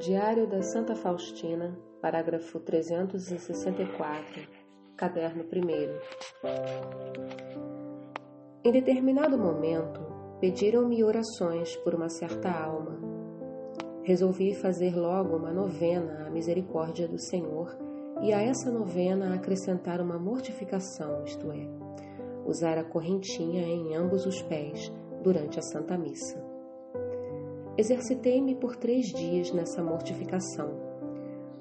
Diário da Santa Faustina, parágrafo 364, caderno 1. Em determinado momento, pediram-me orações por uma certa alma. Resolvi fazer logo uma novena à misericórdia do Senhor e a essa novena acrescentar uma mortificação, isto é, usar a correntinha em ambos os pés durante a Santa Missa. Exercitei-me por três dias nessa mortificação.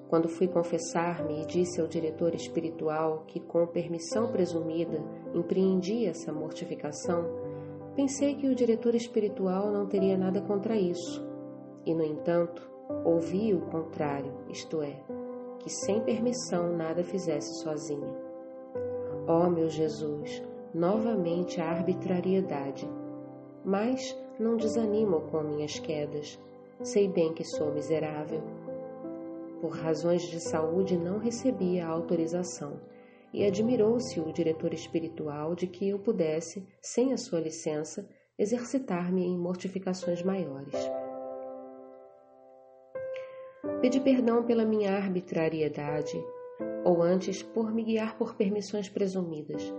Quando fui confessar-me e disse ao diretor espiritual que, com permissão presumida, empreendi essa mortificação, pensei que o diretor espiritual não teria nada contra isso. E, no entanto, ouvi o contrário, isto é, que sem permissão nada fizesse sozinho. Ó oh, meu Jesus, novamente a arbitrariedade. Mas não desanimo com minhas quedas. Sei bem que sou miserável. Por razões de saúde não recebi a autorização e admirou-se o diretor espiritual de que eu pudesse, sem a sua licença, exercitar-me em mortificações maiores. Pedi perdão pela minha arbitrariedade, ou antes por me guiar por permissões presumidas,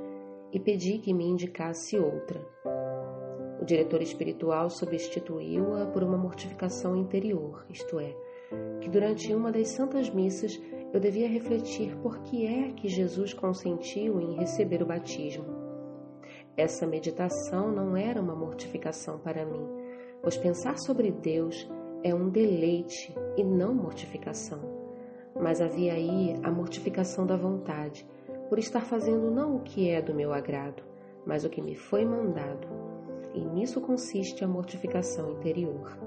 e pedi que me indicasse outra. O diretor espiritual substituiu-a por uma mortificação interior, isto é, que durante uma das santas missas eu devia refletir por que é que Jesus consentiu em receber o batismo. Essa meditação não era uma mortificação para mim, pois pensar sobre Deus é um deleite e não mortificação. Mas havia aí a mortificação da vontade, por estar fazendo não o que é do meu agrado, mas o que me foi mandado e nisso consiste a mortificação interior.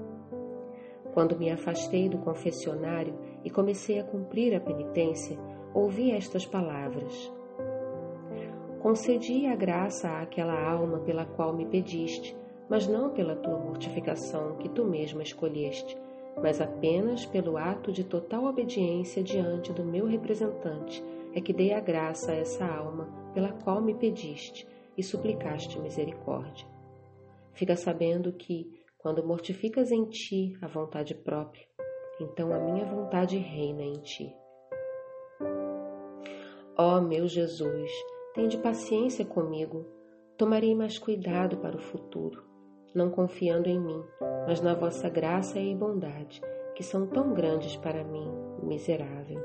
Quando me afastei do confessionário e comecei a cumprir a penitência, ouvi estas palavras: Concedi a graça àquela alma pela qual me pediste, mas não pela tua mortificação que tu mesma escolheste, mas apenas pelo ato de total obediência diante do meu representante, é que dei a graça a essa alma pela qual me pediste e suplicaste misericórdia. Fica sabendo que, quando mortificas em ti a vontade própria, então a minha vontade reina em ti. Ó oh, meu Jesus, tende paciência comigo, tomarei mais cuidado para o futuro, não confiando em mim, mas na vossa graça e bondade, que são tão grandes para mim, miserável.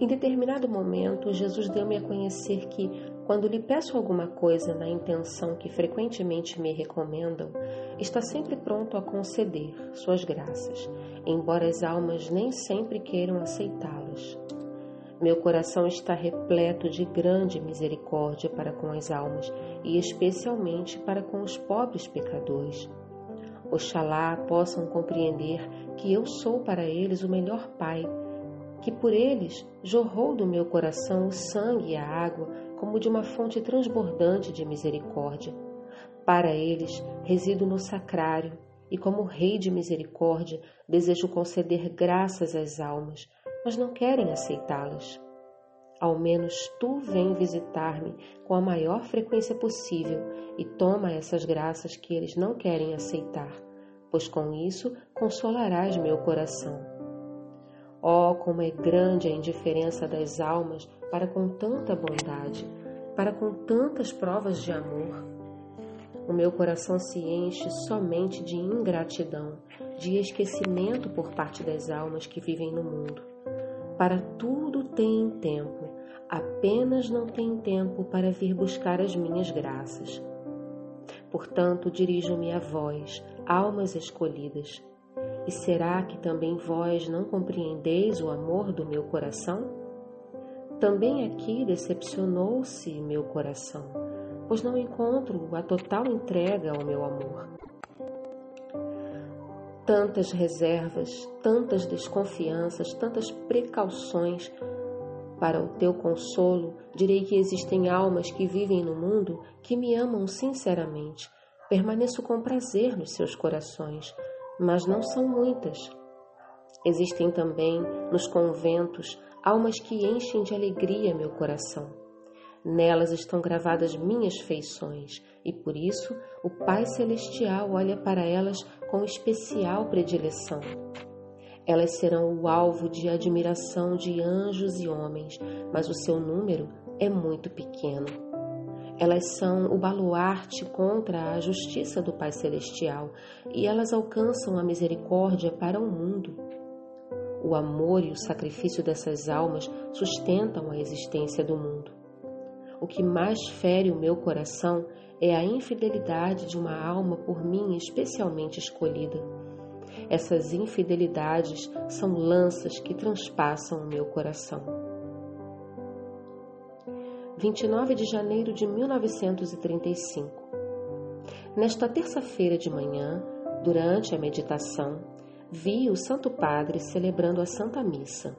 Em determinado momento, Jesus deu-me a conhecer que, quando lhe peço alguma coisa na intenção que frequentemente me recomendam, está sempre pronto a conceder suas graças, embora as almas nem sempre queiram aceitá-las. Meu coração está repleto de grande misericórdia para com as almas e especialmente para com os pobres pecadores. Oxalá possam compreender que eu sou para eles o melhor Pai, que por eles jorrou do meu coração o sangue e a água como de uma fonte transbordante de misericórdia. Para eles, resido no sacrário e, como Rei de misericórdia, desejo conceder graças às almas, mas não querem aceitá-las. Ao menos tu vem visitar-me com a maior frequência possível e toma essas graças que eles não querem aceitar, pois com isso consolarás meu coração. Oh, como é grande a indiferença das almas para com tanta bondade, para com tantas provas de amor. O meu coração se enche somente de ingratidão, de esquecimento por parte das almas que vivem no mundo. Para tudo tem tempo, apenas não tem tempo para vir buscar as minhas graças. Portanto, dirijo-me a vós, almas escolhidas. E será que também vós não compreendeis o amor do meu coração? Também aqui decepcionou-se meu coração, pois não encontro a total entrega ao meu amor. Tantas reservas, tantas desconfianças, tantas precauções. Para o teu consolo, direi que existem almas que vivem no mundo que me amam sinceramente. Permaneço com prazer nos seus corações, mas não são muitas. Existem também nos conventos almas que enchem de alegria meu coração. Nelas estão gravadas minhas feições, e por isso o Pai Celestial olha para elas com especial predileção. Elas serão o alvo de admiração de anjos e homens, mas o seu número é muito pequeno. Elas são o baluarte contra a justiça do Pai Celestial e elas alcançam a misericórdia para o mundo. O amor e o sacrifício dessas almas sustentam a existência do mundo. O que mais fere o meu coração é a infidelidade de uma alma por mim especialmente escolhida. Essas infidelidades são lanças que transpassam o meu coração. 29 de janeiro de 1935. Nesta terça-feira de manhã, durante a meditação, vi o Santo Padre celebrando a Santa Missa.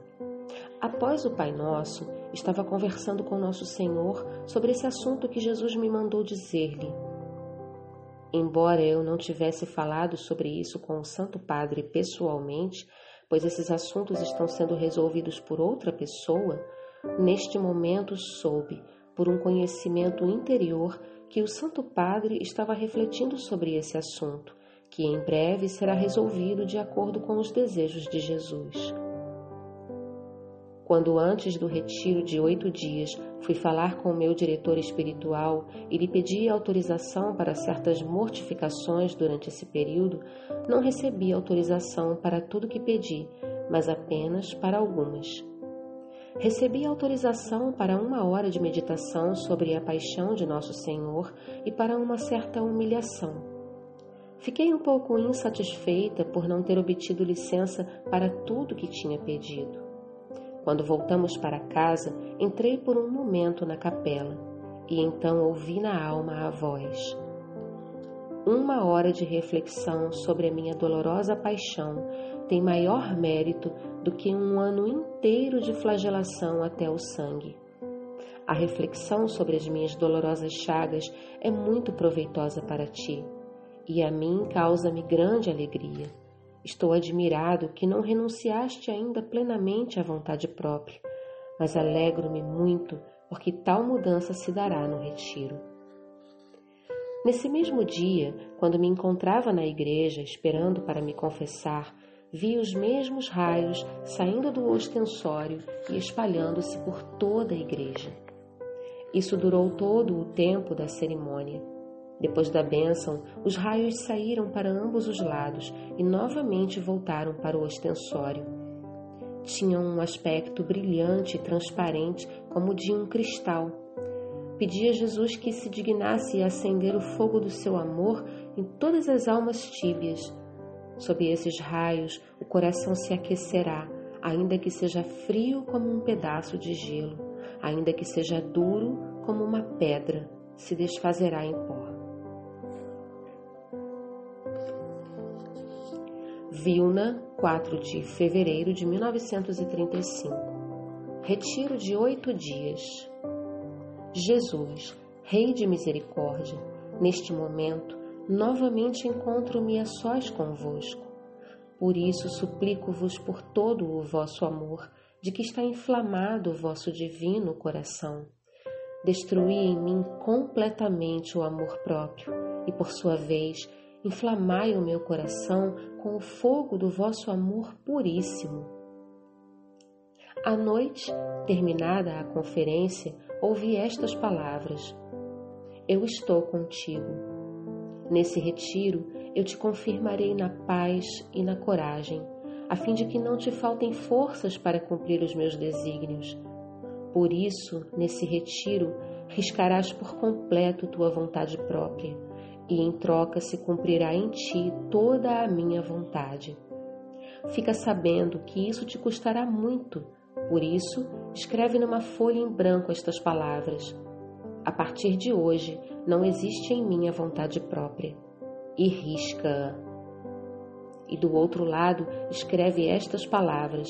Após o Pai Nosso, estava conversando com Nosso Senhor sobre esse assunto que Jesus me mandou dizer-lhe. Embora eu não tivesse falado sobre isso com o Santo Padre pessoalmente, pois esses assuntos estão sendo resolvidos por outra pessoa, neste momento soube, por um conhecimento interior, que o Santo Padre estava refletindo sobre esse assunto, que em breve será resolvido de acordo com os desejos de Jesus. Quando antes do retiro de oito dias fui falar com o meu diretor espiritual e lhe pedi autorização para certas mortificações durante esse período, não recebi autorização para tudo que pedi, mas apenas para algumas. Recebi autorização para uma hora de meditação sobre a paixão de Nosso Senhor e para uma certa humilhação. Fiquei um pouco insatisfeita por não ter obtido licença para tudo que tinha pedido. Quando voltamos para casa, entrei por um momento na capela e então ouvi na alma a voz. Uma hora de reflexão sobre a minha dolorosa paixão tem maior mérito do que um ano inteiro de flagelação até o sangue. A reflexão sobre as minhas dolorosas chagas é muito proveitosa para ti, e a mim causa-me grande alegria. Estou admirado que não renunciaste ainda plenamente à vontade própria, mas alegro-me muito porque tal mudança se dará no retiro. Nesse mesmo dia, quando me encontrava na igreja esperando para me confessar, vi os mesmos raios saindo do ostensório e espalhando-se por toda a igreja. Isso durou todo o tempo da cerimônia. Depois da bênção, os raios saíram para ambos os lados e novamente voltaram para o ostensório. Tinham um aspecto brilhante e transparente, como de um cristal. Pedi a Jesus que se dignasse a acender o fogo do seu amor em todas as almas tíbias. Sob esses raios, o coração se aquecerá, ainda que seja frio como um pedaço de gelo, ainda que seja duro como uma pedra, se desfazerá em pó. Vilna, 4 de fevereiro de 1935. Retiro de oito dias. Jesus, Rei de Misericórdia, neste momento, novamente encontro-me a sós convosco. Por isso suplico-vos por todo o vosso amor, de que está inflamado o vosso divino coração. Destruí em mim completamente o amor próprio e, por sua vez, inflamai o meu coração com o fogo do vosso amor puríssimo. À noite, terminada a conferência, ouvi estas palavras: Eu estou contigo. Nesse retiro, eu te confirmarei na paz e na coragem, a fim de que não te faltem forças para cumprir os meus desígnios. Por isso, nesse retiro, riscarás por completo tua vontade própria e em troca se cumprirá em ti toda a minha vontade. Fica sabendo que isso te custará muito, por isso, escreve numa folha em branco estas palavras. A partir de hoje, não existe em mim a vontade própria. E risca-a. E do outro lado, escreve estas palavras.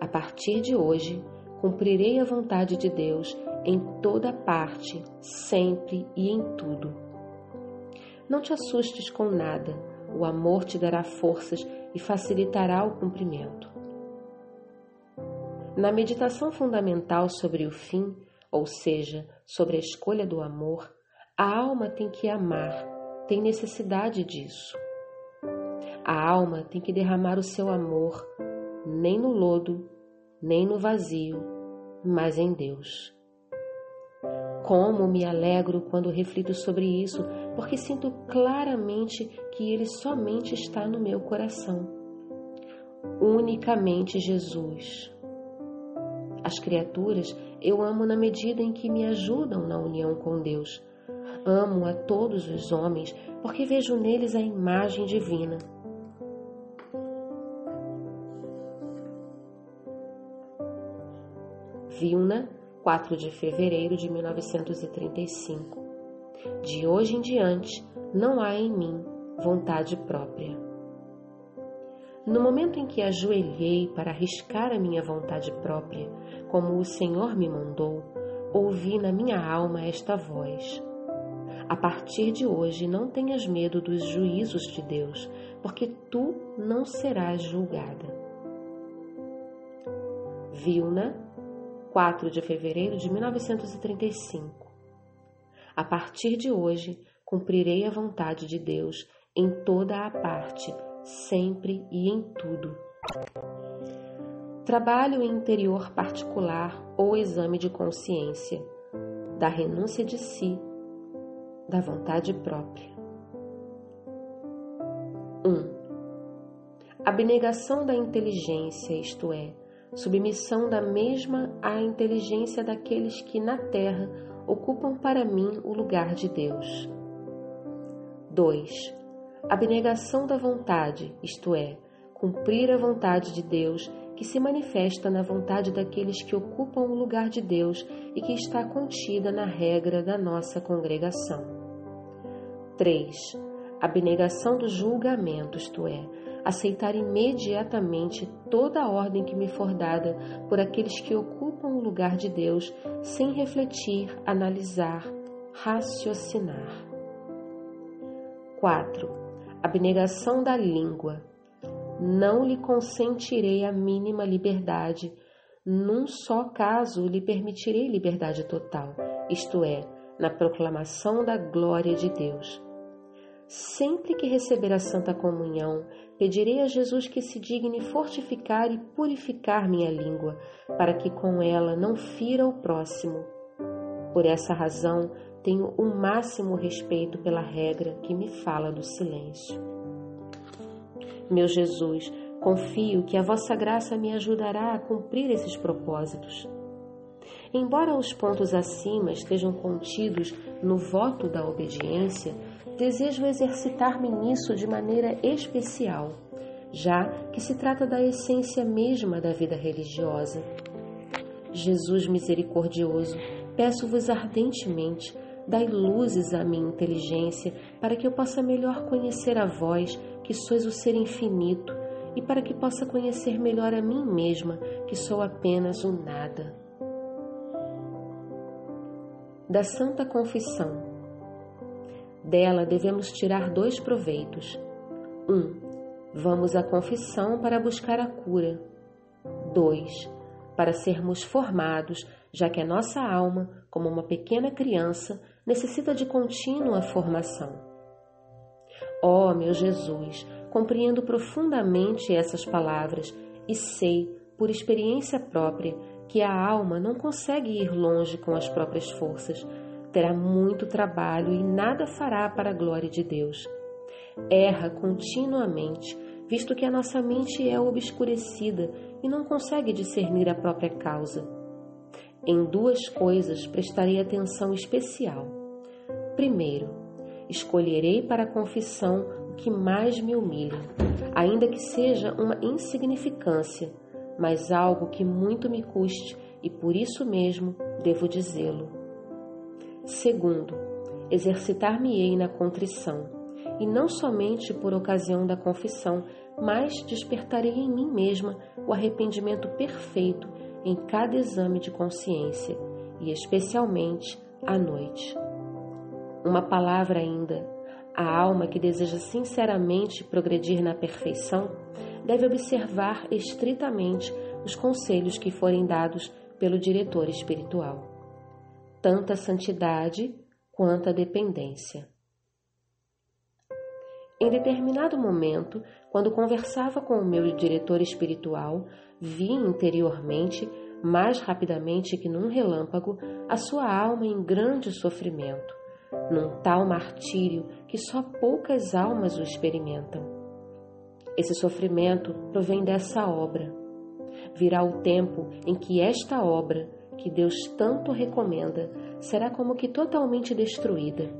A partir de hoje, cumprirei a vontade de Deus em toda parte, sempre e em tudo. Não te assustes com nada, o amor te dará forças e facilitará o cumprimento. Na meditação fundamental sobre o fim, ou seja, sobre a escolha do amor, a alma tem que amar, tem necessidade disso. A alma tem que derramar o seu amor nem no lodo, nem no vazio, mas em Deus. Como me alegro quando reflito sobre isso, porque sinto claramente que Ele somente está no meu coração. Unicamente Jesus. As criaturas eu amo na medida em que me ajudam na união com Deus. Amo a todos os homens porque vejo neles a imagem divina. Vilna 4 de fevereiro de 1935. De hoje em diante, não há em mim vontade própria. No momento em que ajoelhei para arriscar a minha vontade própria, como o Senhor me mandou, ouvi na minha alma esta voz: A partir de hoje não tenhas medo dos juízos de Deus, porque tu não serás julgada. Vilna 4 de fevereiro de 1935. A partir de hoje, cumprirei a vontade de Deus em toda a parte, sempre e em tudo. Trabalho interior particular ou exame de consciência, da renúncia de si, da vontade própria. 1. Um, abnegação da inteligência, isto é, submissão da mesma à inteligência daqueles que na terra ocupam para mim o lugar de Deus. 2. Abnegação da vontade, isto é, cumprir a vontade de Deus que se manifesta na vontade daqueles que ocupam o lugar de Deus e que está contida na regra da nossa congregação. 3. Abnegação do julgamento, isto é, aceitar imediatamente toda a ordem que me for dada por aqueles que ocupam o lugar de Deus, sem refletir, analisar, raciocinar. 4. Abnegação da língua. Não lhe consentirei a mínima liberdade, num só caso lhe permitirei liberdade total, isto é, na proclamação da glória de Deus. Sempre que receber a Santa Comunhão, pedirei a Jesus que se digne fortificar e purificar minha língua, para que com ela não fira o próximo. Por essa razão, tenho o máximo respeito pela regra que me fala do silêncio. Meu Jesus, confio que a vossa graça me ajudará a cumprir esses propósitos. Embora os pontos acima estejam contidos no voto da obediência, desejo exercitar-me nisso de maneira especial, já que se trata da essência mesma da vida religiosa. Jesus misericordioso, peço-vos ardentemente, dai luzes à minha inteligência para que eu possa melhor conhecer a vós, que sois o ser infinito, e para que possa conhecer melhor a mim mesma, que sou apenas o nada. Da Santa Confissão dela devemos tirar dois proveitos. Um, vamos à confissão para buscar a cura. Dois, para sermos formados, já que a nossa alma, como uma pequena criança, necessita de contínua formação. Ó oh, meu Jesus, compreendo profundamente essas palavras e sei, por experiência própria, que a alma não consegue ir longe com as próprias forças, terá muito trabalho e nada fará para a glória de Deus. Erra continuamente, visto que a nossa mente é obscurecida e não consegue discernir a própria causa. Em duas coisas prestarei atenção especial. Primeiro, escolherei para a confissão o que mais me humilha, ainda que seja uma insignificância, mas algo que muito me custe e por isso mesmo devo dizê-lo. Segundo, exercitar-me-ei na contrição, e não somente por ocasião da confissão, mas despertarei em mim mesma o arrependimento perfeito em cada exame de consciência, e especialmente à noite. Uma palavra ainda. A alma que deseja sinceramente progredir na perfeição deve observar estritamente os conselhos que forem dados pelo diretor espiritual tanto a santidade quanto a dependência. Em determinado momento, quando conversava com o meu diretor espiritual, vi interiormente, mais rapidamente que num relâmpago, a sua alma em grande sofrimento, num tal martírio que só poucas almas o experimentam. Esse sofrimento provém dessa obra. Virá o tempo em que esta obra, que Deus tanto recomenda, será como que totalmente destruída,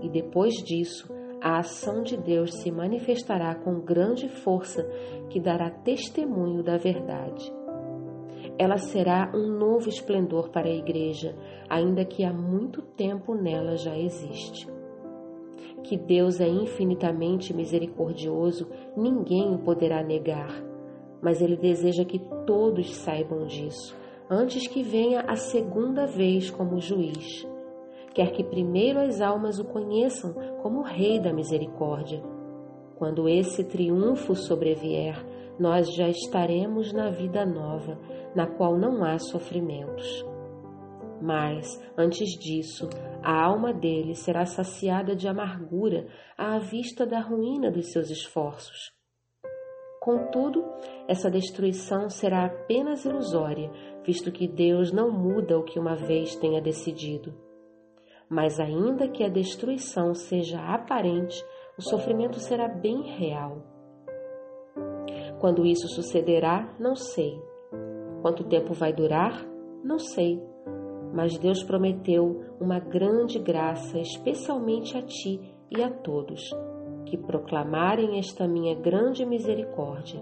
e depois disso, a ação de Deus se manifestará com grande força que dará testemunho da verdade. Ela será um novo esplendor para a Igreja, ainda que há muito tempo nela já existe. Que Deus é infinitamente misericordioso, ninguém o poderá negar, mas Ele deseja que todos saibam disso, antes que venha a segunda vez como juiz quer que primeiro as almas o conheçam como Rei da Misericórdia. Quando esse triunfo sobrevier, nós já estaremos na vida nova, na qual não há sofrimentos. Mas, antes disso, a alma dele será saciada de amargura à vista da ruína dos seus esforços. Contudo, essa destruição será apenas ilusória, visto que Deus não muda o que uma vez tenha decidido. Mas, ainda que a destruição seja aparente, o sofrimento será bem real. Quando isso sucederá, não sei. Quanto tempo vai durar? Não sei. Mas Deus prometeu uma grande graça, especialmente a ti e a todos, que proclamarem esta minha grande misericórdia.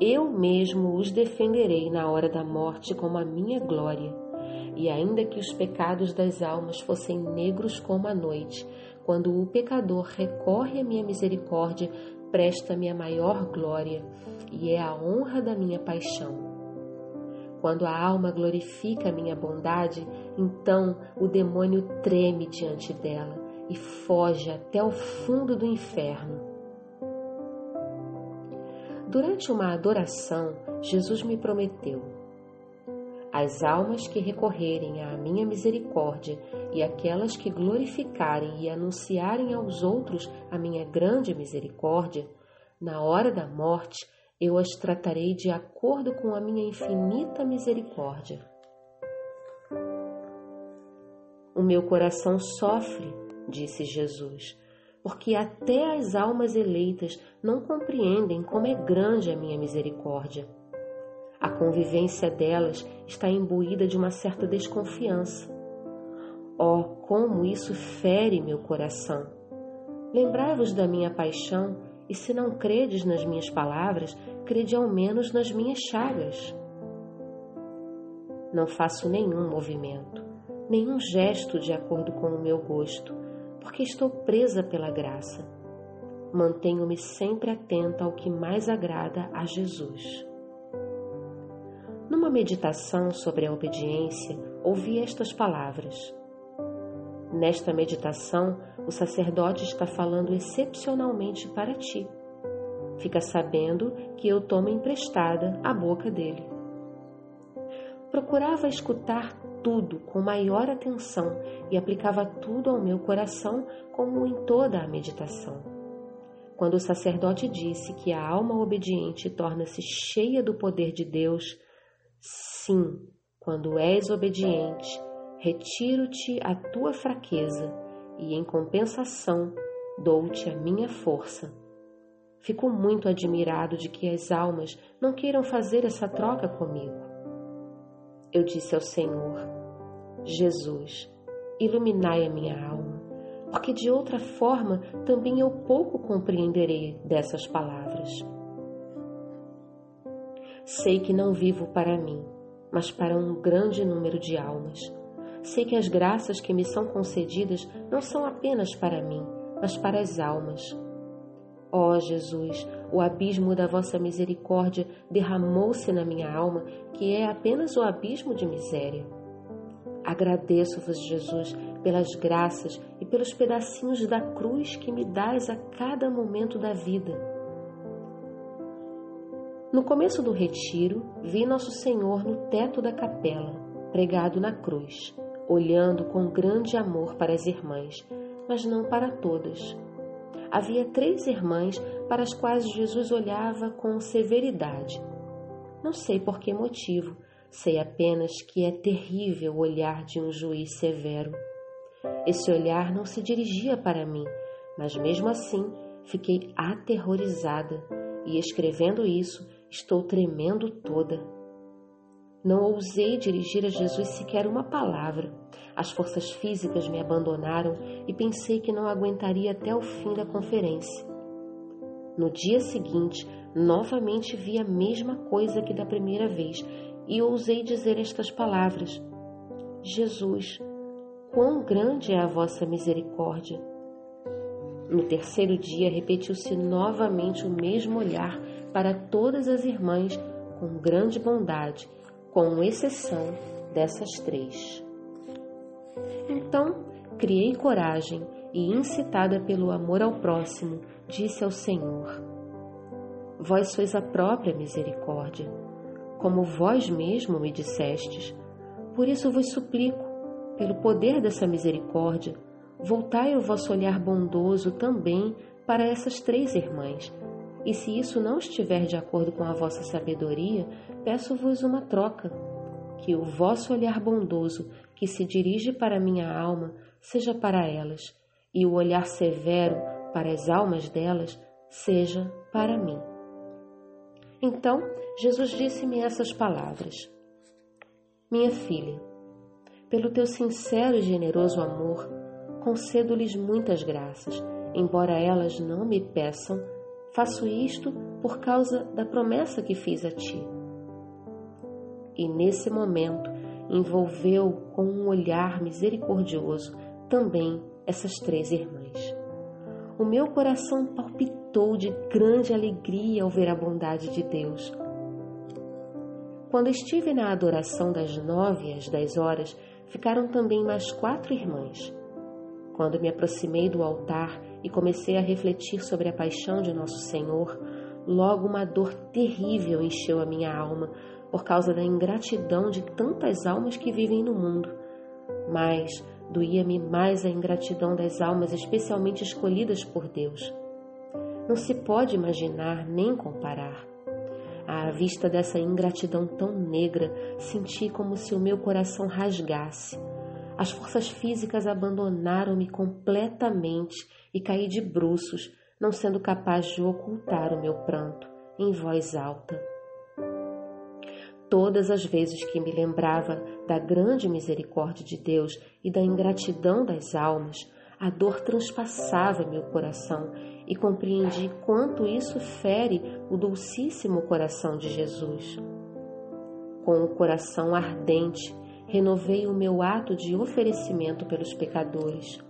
Eu mesmo os defenderei na hora da morte como a minha glória e ainda que os pecados das almas fossem negros como a noite, quando o pecador recorre à minha misericórdia, presta-me a maior glória, e é a honra da minha paixão. Quando a alma glorifica a minha bondade, então o demônio treme diante dela e foge até o fundo do inferno. Durante uma adoração, Jesus me prometeu: as almas que recorrerem à minha misericórdia e aquelas que glorificarem e anunciarem aos outros a minha grande misericórdia, na hora da morte eu as tratarei de acordo com a minha infinita misericórdia. O meu coração sofre, disse Jesus, porque até as almas eleitas não compreendem como é grande a minha misericórdia. A convivência delas está imbuída de uma certa desconfiança. Oh, como isso fere meu coração! Lembrai-vos da minha paixão, e se não credes nas minhas palavras, crede ao menos nas minhas chagas. Não faço nenhum movimento, nenhum gesto de acordo com o meu gosto, porque estou presa pela graça. Mantenho-me sempre atenta ao que mais agrada a Jesus. Numa meditação sobre a obediência, ouvi estas palavras. Nesta meditação, o sacerdote está falando excepcionalmente para ti. Fica sabendo que eu tomo emprestada a boca dele. Procurava escutar tudo com maior atenção e aplicava tudo ao meu coração, como em toda a meditação. Quando o sacerdote disse que a alma obediente torna-se cheia do poder de Deus, Sim, quando és obediente, retiro-te a tua fraqueza e, em compensação, dou-te a minha força. Fico muito admirado de que as almas não queiram fazer essa troca comigo. Eu disse ao Senhor: Jesus, iluminai a minha alma, porque de outra forma também eu pouco compreenderei dessas palavras. Sei que não vivo para mim, mas para um grande número de almas. Sei que as graças que me são concedidas não são apenas para mim, mas para as almas. Ó oh, Jesus, o abismo da vossa misericórdia derramou-se na minha alma, que é apenas o abismo de miséria. Agradeço-vos, Jesus, pelas graças e pelos pedacinhos da cruz que me dás a cada momento da vida no começo do retiro, vi Nosso Senhor no teto da capela, pregado na cruz, olhando com grande amor para as irmãs, mas não para todas. Havia três irmãs para as quais Jesus olhava com severidade. Não sei por que motivo, sei apenas que é terrível o olhar de um juiz severo. Esse olhar não se dirigia para mim, mas mesmo assim fiquei aterrorizada e, escrevendo isso, estou tremendo toda. Não ousei dirigir a Jesus sequer uma palavra. As forças físicas me abandonaram e pensei que não aguentaria até o fim da conferência. No dia seguinte, novamente vi a mesma coisa que da primeira vez e ousei dizer estas palavras: Jesus, quão grande é a vossa misericórdia! No terceiro dia, repetiu-se novamente o mesmo olhar para todas as irmãs com grande bondade com exceção dessas três. Então, criei coragem e, incitada pelo amor ao próximo, disse ao Senhor: Vós sois a própria misericórdia, como vós mesmo me dissestes. Por isso vos suplico, pelo poder dessa misericórdia, voltai o vosso olhar bondoso também para essas três irmãs e se isso não estiver de acordo com a vossa sabedoria, peço-vos uma troca. Que o vosso olhar bondoso, que se dirige para minha alma, seja para elas, e o olhar severo para as almas delas, seja para mim. Então Jesus disse-me essas palavras: Minha filha, pelo teu sincero e generoso amor, concedo-lhes muitas graças, embora elas não me peçam Faço isto por causa da promessa que fiz a ti. E nesse momento envolveu com um olhar misericordioso também essas três irmãs. O meu coração palpitou de grande alegria ao ver a bondade de Deus. Quando estive na adoração das nove às dez horas, ficaram também mais quatro irmãs. Quando me aproximei do altar e comecei a refletir sobre a paixão de Nosso Senhor, logo uma dor terrível encheu a minha alma por causa da ingratidão de tantas almas que vivem no mundo. Mas doía-me mais a ingratidão das almas especialmente escolhidas por Deus. Não se pode imaginar nem comparar. À vista dessa ingratidão tão negra, senti como se o meu coração rasgasse. As forças físicas abandonaram-me completamente e caí de bruços, não sendo capaz de ocultar o meu pranto em voz alta. Todas as vezes que me lembrava da grande misericórdia de Deus e da ingratidão das almas, a dor transpassava meu coração e compreendi quanto isso fere o dulcíssimo coração de Jesus. Com o coração ardente, renovei o meu ato de oferecimento pelos pecadores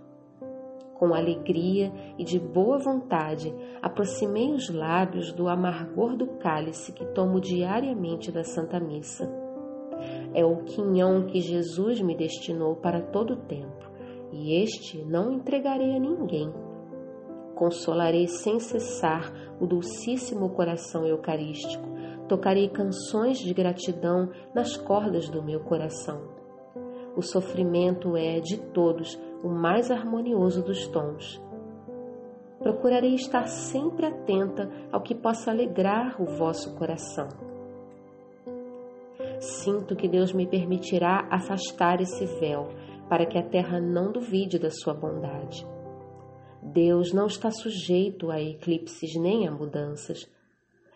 com alegria e de boa vontade, aproximei os lábios do amargor do cálice que tomo diariamente da Santa Missa. É o quinhão que Jesus me destinou para todo o tempo, e este não entregarei a ninguém. Consolarei sem cessar o dulcíssimo coração eucarístico, tocarei canções de gratidão nas cordas do meu coração. O sofrimento é, de todos, o mais harmonioso dos tons. Procurarei estar sempre atenta ao que possa alegrar o vosso coração. Sinto que Deus me permitirá afastar esse véu para que a terra não duvide da sua bondade. Deus não está sujeito a eclipses nem a mudanças.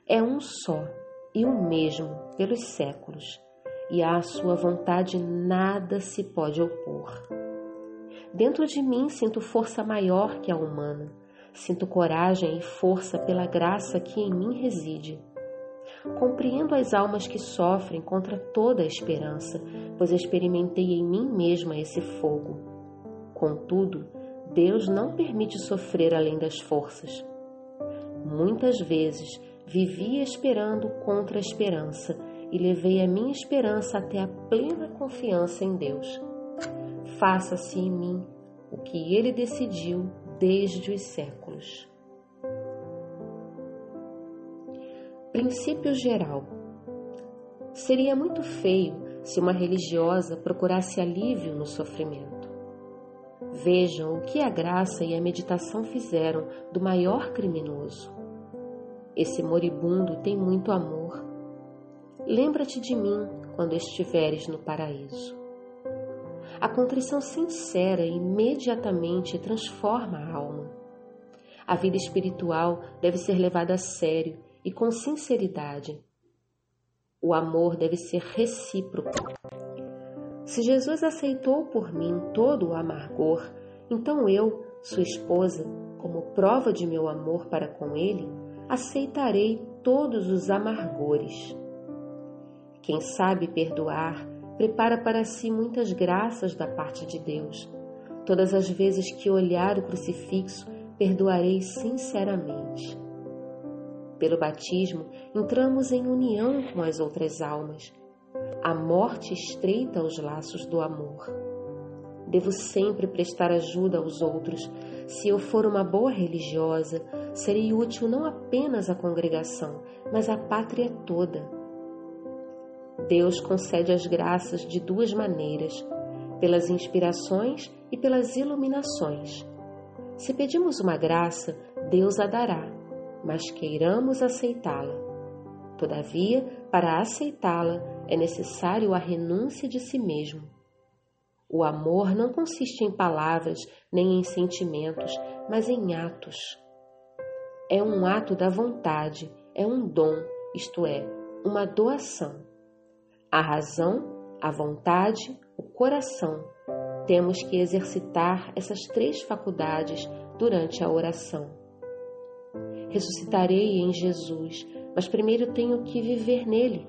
É um só e o mesmo pelos séculos, e à sua vontade nada se pode opor. Dentro de mim sinto força maior que a humana. Sinto coragem e força pela graça que em mim reside. Compreendo as almas que sofrem contra toda a esperança, pois experimentei em mim mesma esse fogo. Contudo, Deus não permite sofrer além das forças. Muitas vezes vivi esperando contra a esperança e levei a minha esperança até a plena confiança em Deus faça-se em mim o que ele decidiu desde os séculos. Princípio geral: seria muito feio se uma religiosa procurasse alívio no sofrimento. Vejam o que a graça e a meditação fizeram do maior criminoso. Esse moribundo tem muito amor. Lembra-te de mim quando estiveres no paraíso. A contrição sincera imediatamente transforma a alma. A vida espiritual deve ser levada a sério e com sinceridade. O amor deve ser recíproco. Se Jesus aceitou por mim todo o amargor, então eu, sua esposa, como prova de meu amor para com ele, aceitarei todos os amargores. Quem sabe perdoar, prepara para si muitas graças da parte de Deus. Todas as vezes que olhar o crucifixo, perdoarei sinceramente. Pelo batismo, entramos em união com as outras almas a morte estreita os laços do amor. Devo sempre prestar ajuda aos outros. Se eu for uma boa religiosa, serei útil não apenas à congregação, mas à pátria toda. Deus concede as graças de duas maneiras, pelas inspirações e pelas iluminações. Se pedimos uma graça, Deus a dará, mas queiramos aceitá-la. Todavia, para aceitá-la, é necessário a renúncia de si mesmo. O amor não consiste em palavras nem em sentimentos, mas em atos. É um ato da vontade, é um dom, isto é, uma doação. A razão, a vontade, o coração. Temos que exercitar essas três faculdades durante a oração. Ressuscitarei em Jesus, mas primeiro tenho que viver nele.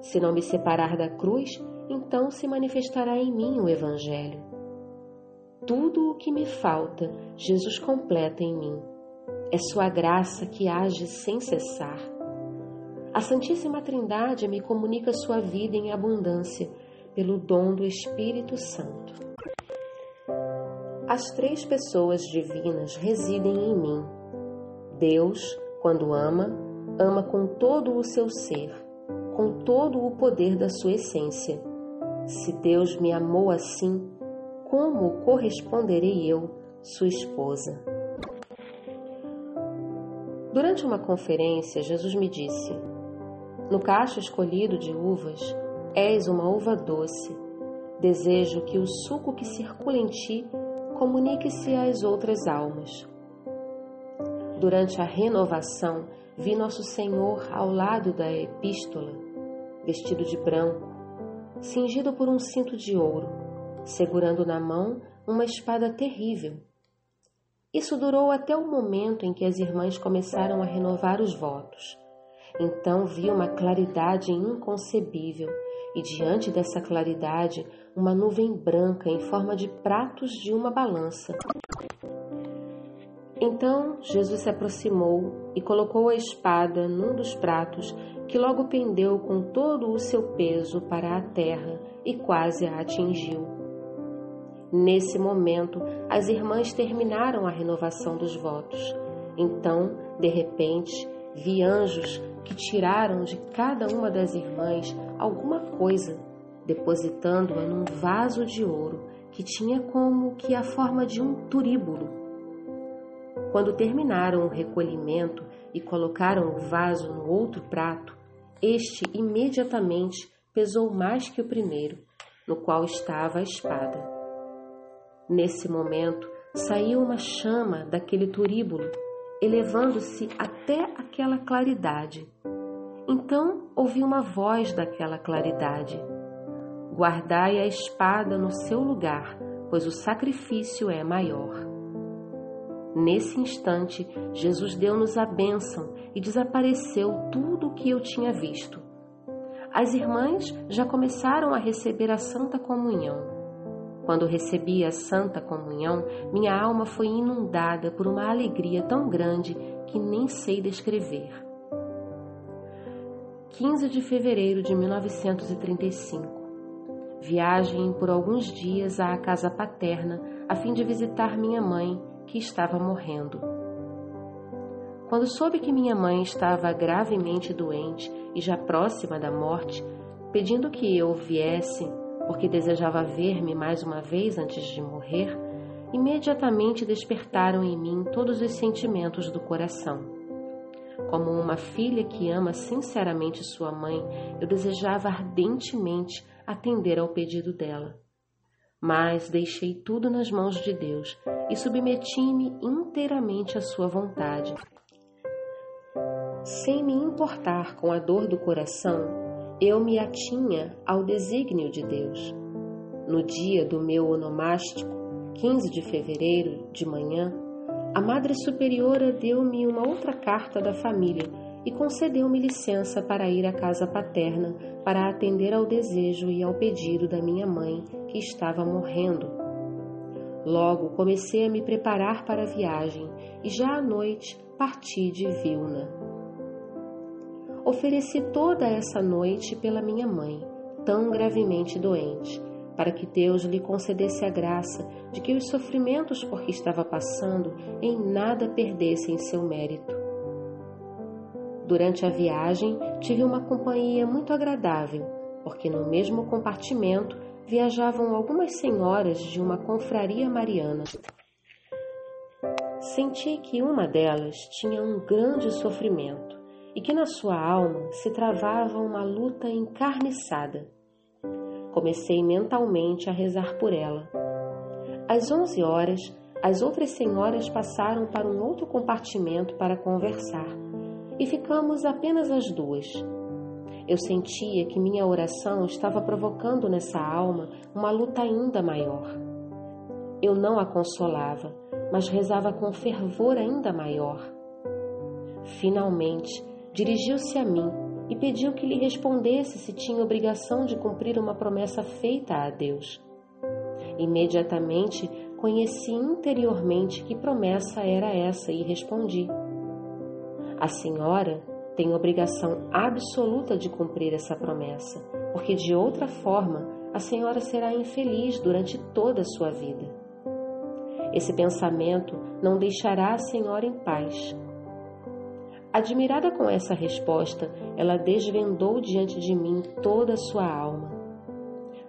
Se não me separar da cruz, então se manifestará em mim o Evangelho. Tudo o que me falta, Jesus completa em mim. É Sua graça que age sem cessar. A Santíssima Trindade me comunica Sua vida em abundância pelo dom do Espírito Santo. As três pessoas divinas residem em mim. Deus, quando ama, ama com todo o seu ser com todo o poder da sua essência. Se Deus me amou assim, como corresponderei eu, sua esposa? Durante uma conferência, Jesus me disse: No cacho escolhido de uvas, és uma uva doce. Desejo que o suco que circula em ti comunique-se às outras almas. Durante a renovação, vi Nosso Senhor ao lado da epístola vestido de branco, cingido por um cinto de ouro, segurando na mão uma espada terrível. Isso durou até o momento em que as irmãs começaram a renovar os votos. Então vi uma claridade inconcebível e diante dessa claridade uma nuvem branca em forma de pratos de uma balança. Então Jesus se aproximou e colocou a espada num dos pratos que logo pendeu com todo o seu peso para a terra e quase a atingiu. Nesse momento, as irmãs terminaram a renovação dos votos. Então, de repente, vi anjos que tiraram de cada uma das irmãs alguma coisa, depositando-a num vaso de ouro que tinha como que a forma de um turíbulo. Quando terminaram o recolhimento e colocaram o vaso no outro prato, este imediatamente pesou mais que o primeiro, no qual estava a espada. Nesse momento, saiu uma chama daquele turíbulo, elevando-se até aquela claridade. Então ouvi uma voz daquela claridade: Guardai a espada no seu lugar, pois o sacrifício é maior. Nesse instante, Jesus deu-nos a bênção e desapareceu tudo o que eu tinha visto. As irmãs já começaram a receber a Santa Comunhão. Quando recebi a Santa Comunhão, minha alma foi inundada por uma alegria tão grande que nem sei descrever. 15 de fevereiro de 1935. Viagem por alguns dias à casa paterna a fim de visitar minha mãe que estava morrendo. Quando soube que minha mãe estava gravemente doente e já próxima da morte, pedindo que eu viesse, porque desejava ver-me mais uma vez antes de morrer, imediatamente despertaram em mim todos os sentimentos do coração. Como uma filha que ama sinceramente sua mãe, eu desejava ardentemente atender ao pedido dela. Mas deixei tudo nas mãos de Deus e submeti-me inteiramente à sua vontade. Sem me importar com a dor do coração, eu me atinha ao desígnio de Deus. No dia do meu onomástico, 15 de fevereiro, de manhã, a Madre Superiora deu-me uma outra carta da família e concedeu-me licença para ir à casa paterna para atender ao desejo e ao pedido da minha mãe, que estava morrendo. Logo comecei a me preparar para a viagem e já à noite parti de Vilna. Ofereci toda essa noite pela minha mãe, tão gravemente doente, para que Deus lhe concedesse a graça de que os sofrimentos por que estava passando em nada perdessem seu mérito. Durante a viagem, tive uma companhia muito agradável, porque no mesmo compartimento viajavam algumas senhoras de uma confraria mariana. Senti que uma delas tinha um grande sofrimento e que na sua alma se travava uma luta encarniçada Comecei mentalmente a rezar por ela. Às onze horas, as outras senhoras passaram para um outro compartimento para conversar e ficamos apenas as duas. Eu sentia que minha oração estava provocando nessa alma uma luta ainda maior. Eu não a consolava, mas rezava com fervor ainda maior. Finalmente, dirigiu-se a mim e pediu que lhe respondesse se tinha obrigação de cumprir uma promessa feita a Deus. Imediatamente conheci interiormente que promessa era essa e respondi: A senhora tem obrigação absoluta de cumprir essa promessa, porque de outra forma a senhora será infeliz durante toda a sua vida. Esse pensamento não deixará a senhora em paz Admirada com essa resposta, ela desvendou diante de mim toda a sua alma.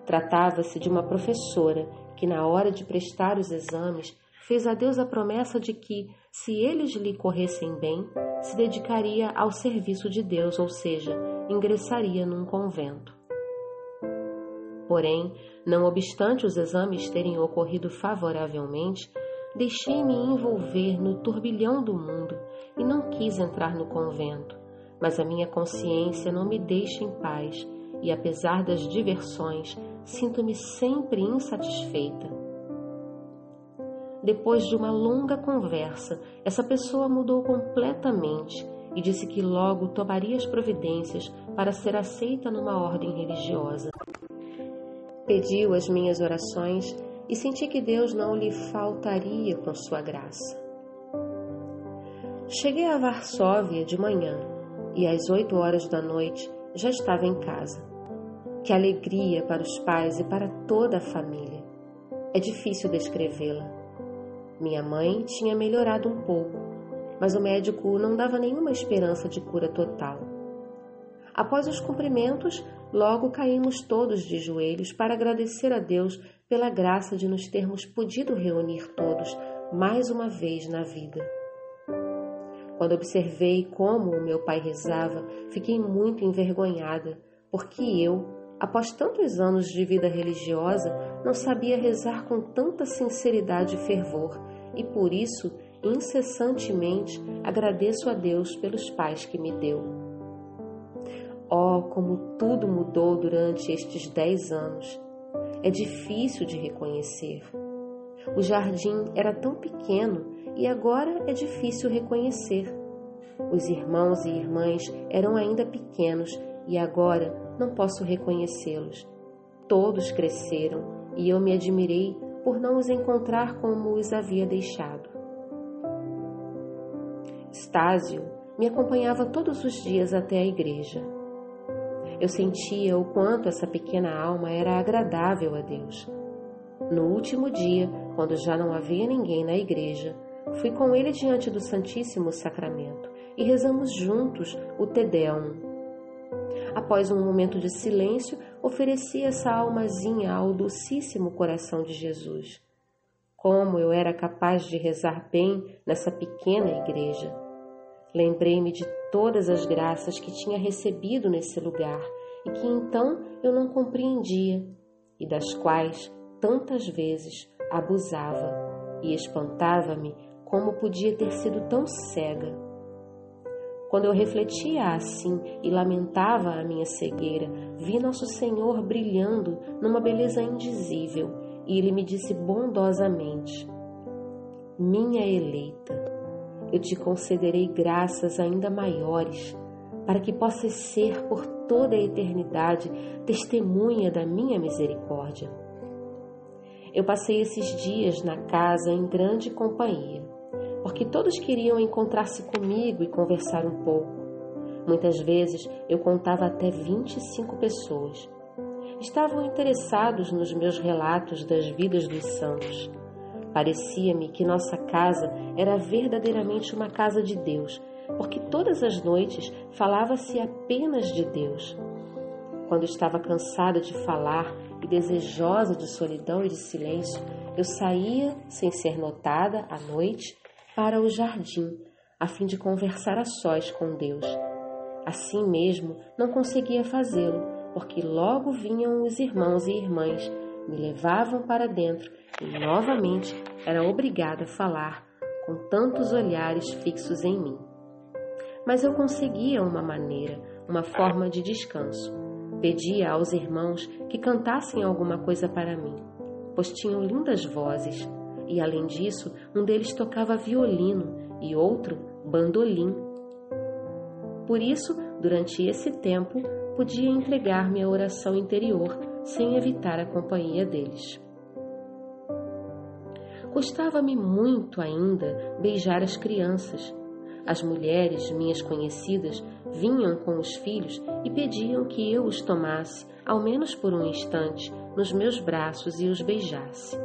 Tratava-se de uma professora que, na hora de prestar os exames, fez a Deus a promessa de que, se eles lhe corressem bem, se dedicaria ao serviço de Deus, ou seja, ingressaria num convento. Porém, não obstante os exames terem ocorrido favoravelmente, deixei-me envolver no turbilhão do mundo e não quis entrar no convento, mas a minha consciência não me deixa em paz e, apesar das diversões, sinto-me sempre insatisfeita. Depois de uma longa conversa, essa pessoa mudou completamente e disse que logo tomaria as providências para ser aceita numa ordem religiosa. Pediu as minhas orações e senti que Deus não lhe faltaria com sua graça. Cheguei a Varsóvia de manhã e às oito horas da noite já estava em casa. Que alegria para os pais e para toda a família. É difícil descrevê-la. Minha mãe tinha melhorado um pouco, mas o médico não dava nenhuma esperança de cura total. Após os cumprimentos, logo caímos todos de joelhos para agradecer a Deus pela graça de nos termos podido reunir todos mais uma vez na vida. Quando observei como o meu pai rezava, fiquei muito envergonhada, porque eu, após tantos anos de vida religiosa, não sabia rezar com tanta sinceridade e fervor, e por isso, incessantemente, agradeço a Deus pelos pais que me deu. Oh, como tudo mudou durante estes dez anos! É difícil de reconhecer. O jardim era tão pequeno e agora é difícil reconhecer. Os irmãos e irmãs eram ainda pequenos e agora não posso reconhecê-los. Todos cresceram e eu me admirei por não os encontrar como os havia deixado. Stásio me acompanhava todos os dias até a igreja. Eu sentia o quanto essa pequena alma era agradável a Deus. No último dia, quando já não havia ninguém na igreja, Fui com ele diante do Santíssimo Sacramento e rezamos juntos o Te Deum. Após um momento de silêncio, ofereci essa almazinha ao docíssimo coração de Jesus. como eu era capaz de rezar bem nessa pequena igreja. Lembrei-me de todas as graças que tinha recebido nesse lugar e que então eu não compreendia e das quais tantas vezes abusava e espantava-me como podia ter sido tão cega. Quando eu refletia assim e lamentava a minha cegueira, vi Nosso Senhor brilhando numa beleza indizível e ele me disse bondosamente: Minha eleita, eu te concederei graças ainda maiores, para que possas ser por toda a eternidade testemunha da minha misericórdia. Eu passei esses dias na casa em grande companhia, porque todos queriam encontrar-se comigo e conversar um pouco. Muitas vezes eu contava até 25 pessoas estavam interessados nos meus relatos das vidas dos santos. Parecia-me que nossa casa era verdadeiramente uma casa de Deus, porque todas as noites falava-se apenas de Deus. Quando estava cansada de falar e desejosa de solidão e de silêncio, eu saía, sem ser notada, à noite, para o jardim, a fim de conversar a sós com Deus. Assim mesmo, não conseguia fazê-lo, porque logo vinham os irmãos e irmãs, me levavam para dentro e novamente era obrigada a falar com tantos olhares fixos em mim. Mas eu conseguia uma maneira, uma forma de descanso. Pedia aos irmãos que cantassem alguma coisa para mim, pois tinham lindas vozes, e além disso, um deles tocava violino e outro bandolim. Por isso, durante esse tempo, podia entregar-me à oração interior sem evitar a companhia deles. Custava-me muito ainda beijar as crianças. As mulheres, minhas conhecidas, vinham com os filhos e pediam que eu os tomasse, ao menos por um instante, nos meus braços e os beijasse.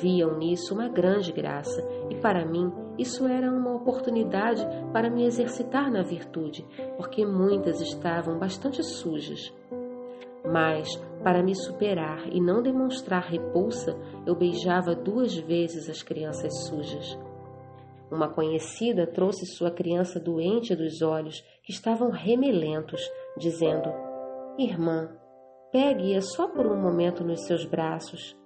Viam nisso uma grande graça e, para mim, isso era uma oportunidade para me exercitar na virtude, porque muitas estavam bastante sujas. Mas, para me superar e não demonstrar repulsa, eu beijava duas vezes as crianças sujas. Uma conhecida trouxe sua criança doente dos olhos, que estavam remelentos, dizendo: Irmã, pegue-a só por um momento nos seus braços.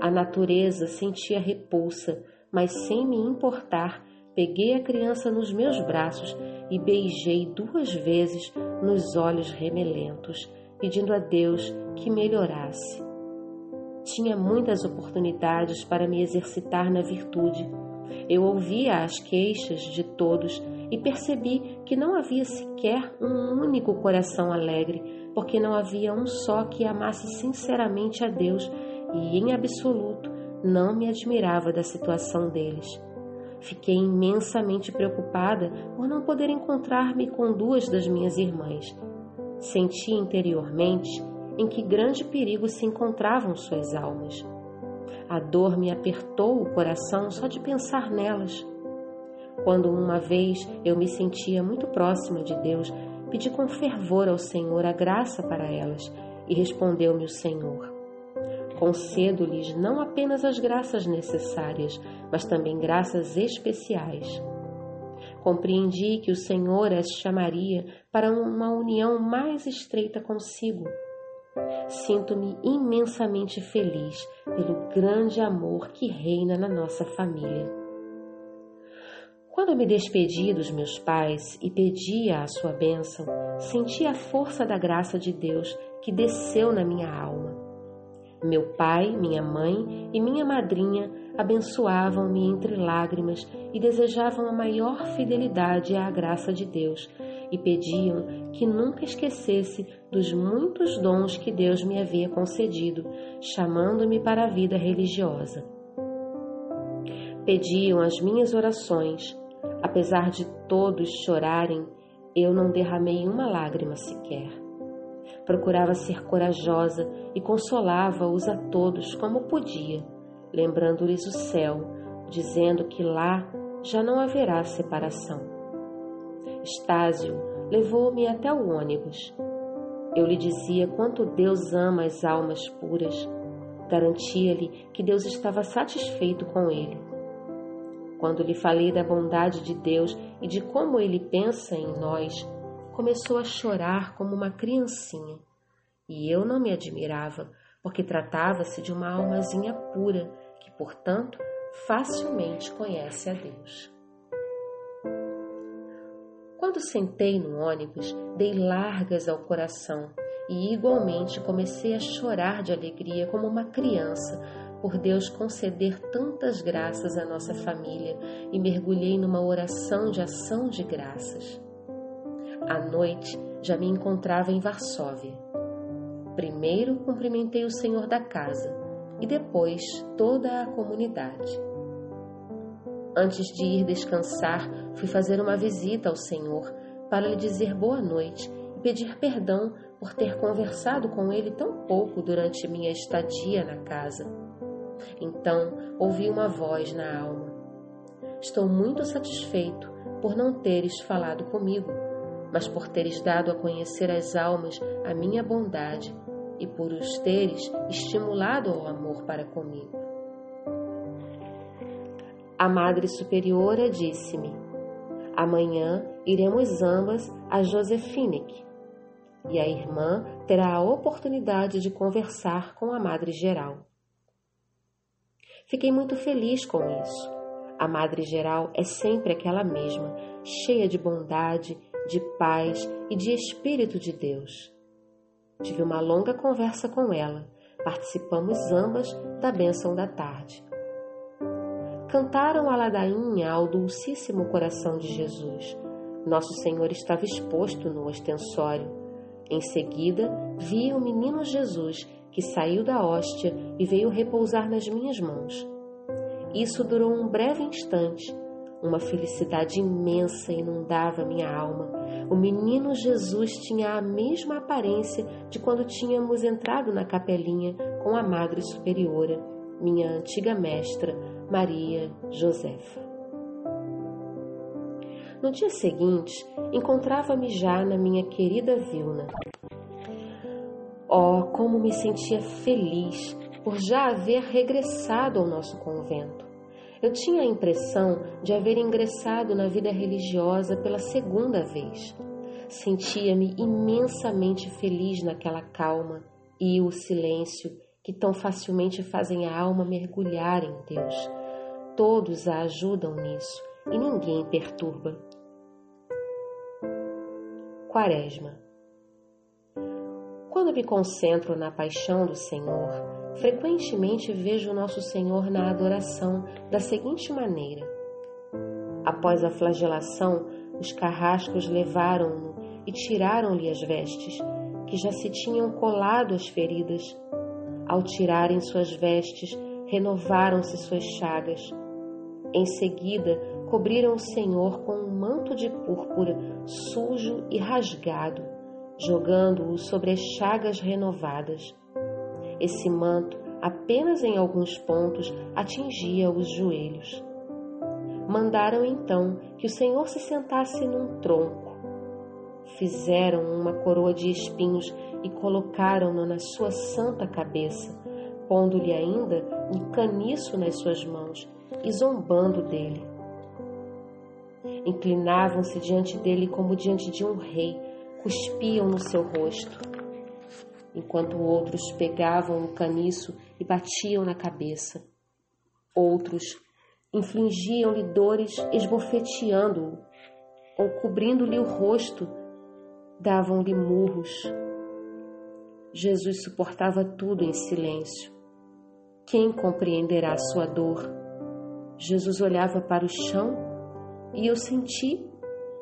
A natureza sentia repulsa, mas sem me importar, peguei a criança nos meus braços e beijei duas vezes nos olhos remelentos, pedindo a Deus que melhorasse. Tinha muitas oportunidades para me exercitar na virtude. Eu ouvia as queixas de todos e percebi que não havia sequer um único coração alegre, porque não havia um só que amasse sinceramente a Deus e, em absoluto, não me admirava da situação deles. Fiquei imensamente preocupada por não poder encontrar-me com duas das minhas irmãs. Senti interiormente em que grande perigo se encontravam suas almas. A dor me apertou o coração só de pensar nelas. Quando uma vez eu me sentia muito próxima de Deus, pedi com fervor ao Senhor a graça para elas e respondeu-me o Senhor: Concedo-lhes não apenas as graças necessárias, mas também graças especiais. Compreendi que o Senhor as chamaria para uma união mais estreita consigo. Sinto-me imensamente feliz pelo grande amor que reina na nossa família. Quando me despedi dos meus pais e pedia a sua bênção, senti a força da graça de Deus que desceu na minha alma. Meu pai, minha mãe e minha madrinha abençoavam-me entre lágrimas e desejavam a maior fidelidade à graça de Deus e pediam que nunca esquecesse dos muitos dons que Deus me havia concedido, chamando-me para a vida religiosa. Pediam as minhas orações. Apesar de todos chorarem, eu não derramei uma lágrima sequer. Procurava ser corajosa e consolava-os a todos como podia, lembrando-lhes o céu, dizendo que lá já não haverá separação. Estásio levou-me até o ônibus. Eu lhe dizia quanto Deus ama as almas puras. Garantia-lhe que Deus estava satisfeito com ele. Quando lhe falei da bondade de Deus e de como ele pensa em nós, começou a chorar como uma criancinha. E eu não me admirava, porque tratava-se de uma almazinha pura, que, portanto, facilmente conhece a Deus. Quando sentei no ônibus, dei largas ao coração e igualmente comecei a chorar de alegria como uma criança por Deus conceder tantas graças à nossa família e mergulhei numa oração de ação de graças. À noite já me encontrava em Varsóvia. Primeiro cumprimentei o senhor da casa e depois toda a comunidade. Antes de ir descansar, fui fazer uma visita ao senhor para lhe dizer boa noite e pedir perdão por ter conversado com ele tão pouco durante minha estadia na casa. Então ouvi uma voz na alma. Estou muito satisfeito por não teres falado comigo, mas por teres dado a conhecer às almas a minha bondade e por os teres estimulado ao amor para comigo. A Madre Superiora disse-me: Amanhã iremos ambas a Josephinic e a irmã terá a oportunidade de conversar com a Madre Geral. Fiquei muito feliz com isso. A Madre Geral é sempre aquela mesma, cheia de bondade, de paz e de Espírito de Deus. Tive uma longa conversa com ela. Participamos ambas da bênção da tarde. Cantaram a ladainha ao Dulcíssimo Coração de Jesus. Nosso Senhor estava exposto no ostensório. Em seguida, vi o menino Jesus que saiu da hóstia e veio repousar nas minhas mãos. Isso durou um breve instante. Uma felicidade imensa inundava minha alma. O menino Jesus tinha a mesma aparência de quando tínhamos entrado na capelinha com a Madre Superiora, minha antiga mestra, Maria Josefa. No dia seguinte, encontrava-me já na minha querida Vilna. Oh, como me sentia feliz por já haver regressado ao nosso convento. Eu tinha a impressão de haver ingressado na vida religiosa pela segunda vez. Sentia-me imensamente feliz naquela calma e o silêncio que tão facilmente fazem a alma mergulhar em Deus. Todos a ajudam nisso e ninguém perturba. Quaresma quando me concentro na paixão do Senhor, frequentemente vejo Nosso Senhor na adoração da seguinte maneira: Após a flagelação, os carrascos levaram-no e tiraram-lhe as vestes, que já se tinham colado às feridas. Ao tirarem suas vestes, renovaram-se suas chagas. Em seguida, cobriram o Senhor com um manto de púrpura sujo e rasgado jogando-o sobre as chagas renovadas. Esse manto, apenas em alguns pontos, atingia os joelhos. Mandaram então que o Senhor se sentasse num tronco. Fizeram uma coroa de espinhos e colocaram-no na sua santa cabeça, pondo-lhe ainda um caniço nas suas mãos e zombando dele. Inclinavam-se diante dele como diante de um rei, cuspiam no seu rosto, enquanto outros pegavam o caniço e batiam na cabeça. Outros infligiam-lhe dores esbofeteando-o, ou cobrindo-lhe o rosto, davam-lhe murros. Jesus suportava tudo em silêncio. Quem compreenderá a sua dor? Jesus olhava para o chão e eu senti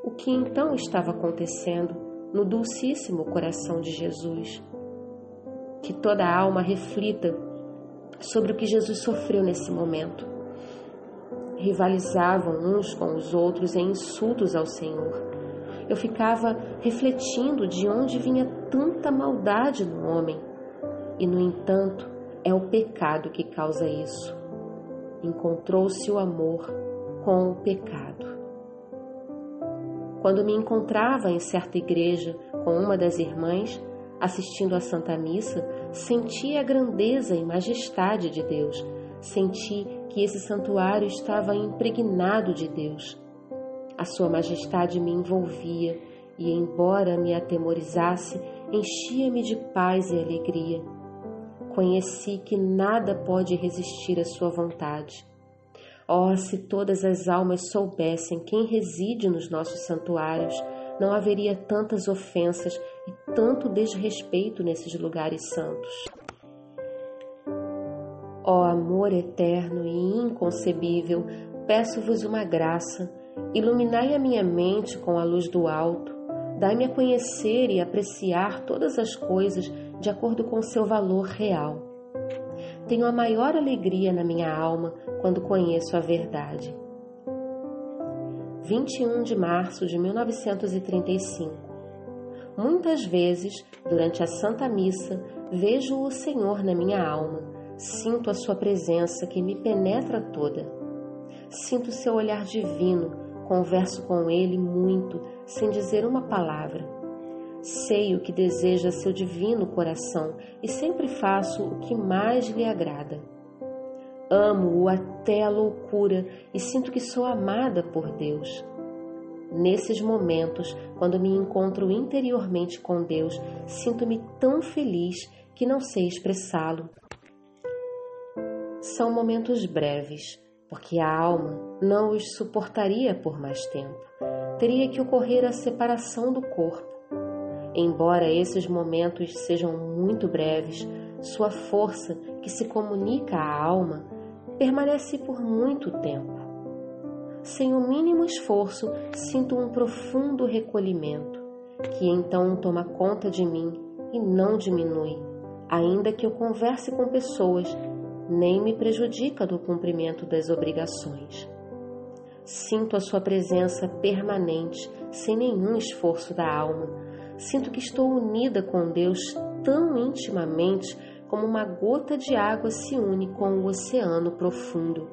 o que então estava acontecendo no dulcíssimo coração de Jesus. Que toda alma reflita sobre o que Jesus sofreu nesse momento. Rivalizavam uns com os outros em insultos ao Senhor. Eu ficava refletindo de onde vinha tanta maldade no homem. E, no entanto, é o pecado que causa isso. Encontrou-se o amor com o pecado. Quando me encontrava em certa igreja com uma das irmãs, Assistindo à Santa Missa, senti a grandeza e majestade de Deus. Senti que esse santuário estava impregnado de Deus. A Sua Majestade me envolvia e, embora me atemorizasse, enchia-me de paz e alegria. Conheci que nada pode resistir à Sua vontade. Oh, se todas as almas soubessem quem reside nos nossos santuários, não haveria tantas ofensas e tanto desrespeito nesses lugares santos. Ó amor eterno e inconcebível, peço-vos uma graça, iluminai a minha mente com a luz do alto, dai-me a conhecer e apreciar todas as coisas de acordo com seu valor real. Tenho a maior alegria na minha alma quando conheço a verdade. 21 de março de 1935. Muitas vezes, durante a Santa Missa, vejo o Senhor na minha alma, sinto a Sua presença que me penetra toda. Sinto seu olhar divino, converso com Ele muito, sem dizer uma palavra. Sei o que deseja seu divino coração e sempre faço o que mais lhe agrada. Amo-o até a loucura e sinto que sou amada por Deus. Nesses momentos, quando me encontro interiormente com Deus, sinto-me tão feliz que não sei expressá-lo. São momentos breves, porque a alma não os suportaria por mais tempo. Teria que ocorrer a separação do corpo. Embora esses momentos sejam muito breves, sua força, que se comunica à alma, permanece por muito tempo. Sem o mínimo esforço, sinto um profundo recolhimento, que então toma conta de mim e não diminui, ainda que eu converse com pessoas, nem me prejudica do cumprimento das obrigações. Sinto a sua presença permanente, sem nenhum esforço da alma. Sinto que estou unida com Deus tão intimamente como uma gota de água se une com o oceano profundo.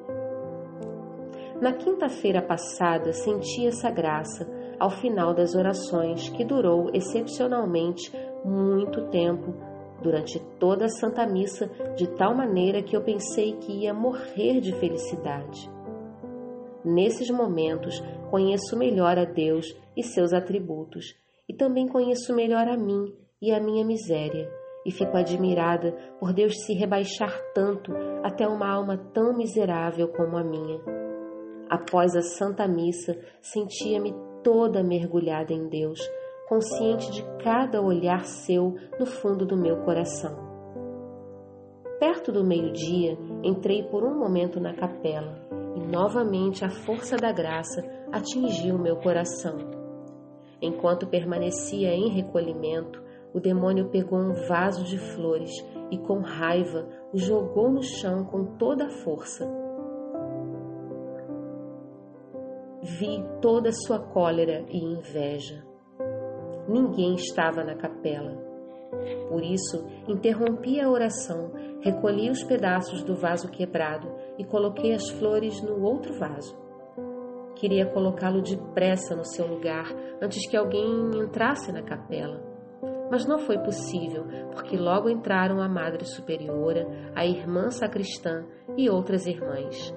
Na quinta-feira passada senti essa graça ao final das orações, que durou excepcionalmente muito tempo, durante toda a Santa Missa, de tal maneira que eu pensei que ia morrer de felicidade. Nesses momentos, conheço melhor a Deus e seus atributos, e também conheço melhor a mim e a minha miséria e fico admirada por Deus se rebaixar tanto até uma alma tão miserável como a minha. Após a Santa Missa, sentia-me toda mergulhada em Deus, consciente de cada olhar seu no fundo do meu coração. Perto do meio-dia, entrei por um momento na capela e novamente a força da graça atingiu meu coração. Enquanto permanecia em recolhimento, o demônio pegou um vaso de flores e, com raiva, o jogou no chão com toda a força. Vi toda a sua cólera e inveja. Ninguém estava na capela. Por isso, interrompi a oração, recolhi os pedaços do vaso quebrado e coloquei as flores no outro vaso. Queria colocá-lo depressa no seu lugar antes que alguém entrasse na capela mas não foi possível, porque logo entraram a Madre Superiora, a Irmã Sacristã e outras irmãs.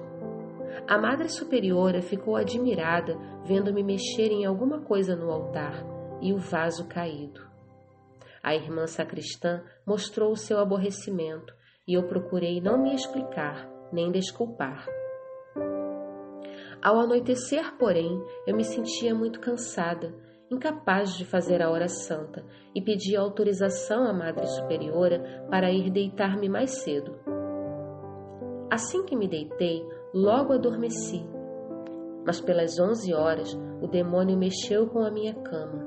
A Madre Superiora ficou admirada vendo-me mexer em alguma coisa no altar e o vaso caído. A Irmã Sacristã mostrou o seu aborrecimento e eu procurei não me explicar nem desculpar. Ao anoitecer, porém, eu me sentia muito cansada incapaz de fazer a hora santa, e pedi autorização à Madre Superiora para ir deitar-me mais cedo. Assim que me deitei, logo adormeci. Mas pelas onze horas, o demônio mexeu com a minha cama.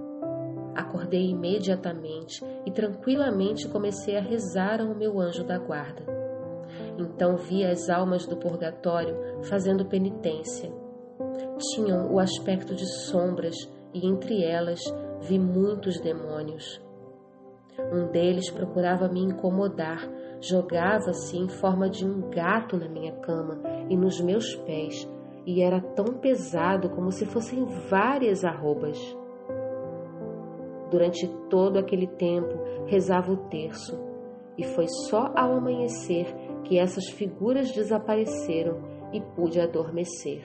Acordei imediatamente e tranquilamente comecei a rezar ao meu anjo da guarda. Então vi as almas do purgatório fazendo penitência. Tinham o aspecto de sombras e entre elas vi muitos demônios. Um deles procurava me incomodar, jogava-se em forma de um gato na minha cama e nos meus pés, e era tão pesado como se fossem várias arrobas. Durante todo aquele tempo rezava o terço, e foi só ao amanhecer que essas figuras desapareceram e pude adormecer.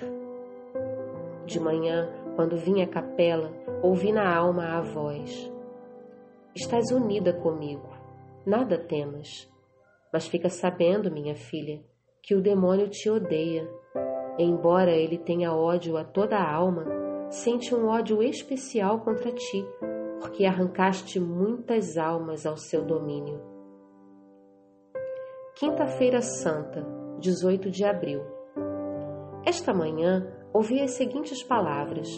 De manhã, quando vim à capela, ouvi na alma a voz: Estás unida comigo, nada temas. Mas fica sabendo, minha filha, que o demônio te odeia. Embora ele tenha ódio a toda a alma, sente um ódio especial contra ti, porque arrancaste muitas almas ao seu domínio. Quinta-feira Santa, 18 de abril. Esta manhã ouvi as seguintes palavras: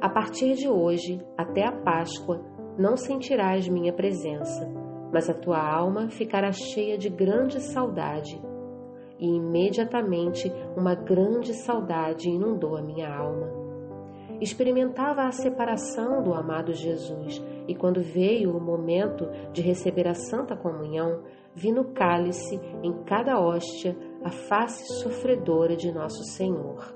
A partir de hoje, até a Páscoa, não sentirás minha presença mas a tua alma ficará cheia de grande saudade. E imediatamente uma grande saudade inundou a minha alma. Experimentava a separação do amado Jesus, e quando veio o momento de receber a Santa Comunhão, vi no cálice, em cada hóstia, a face sofredora de Nosso Senhor.